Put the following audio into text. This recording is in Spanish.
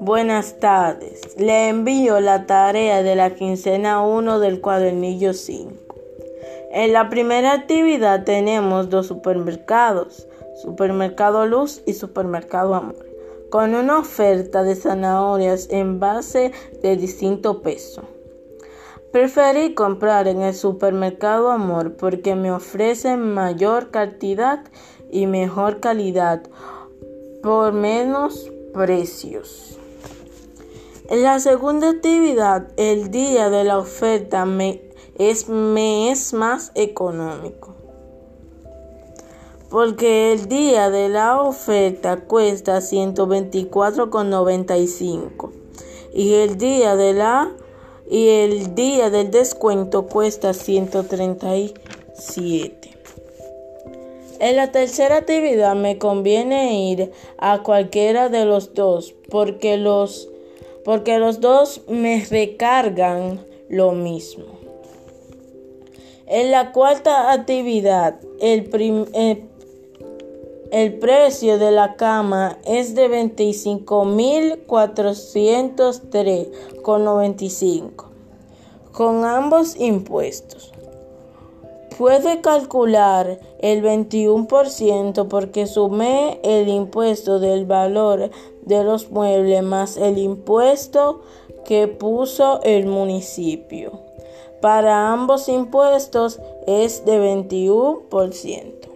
Buenas tardes. Le envío la tarea de la quincena 1 del cuadernillo 5. En la primera actividad tenemos dos supermercados, Supermercado Luz y Supermercado Amor, con una oferta de zanahorias en base de distinto peso. Preferí comprar en el supermercado Amor porque me ofrecen mayor cantidad y mejor calidad por menos precios. En la segunda actividad, el día de la oferta me es, me es más económico. Porque el día de la oferta cuesta 124,95 y el día de la y el día del descuento cuesta 137. En la tercera actividad me conviene ir a cualquiera de los dos porque los porque los dos me recargan lo mismo. En la cuarta actividad, el, el precio de la cama es de 25.403,95 con ambos impuestos. Puede calcular el 21% porque sumé el impuesto del valor de los muebles más el impuesto que puso el municipio. Para ambos impuestos es de 21%.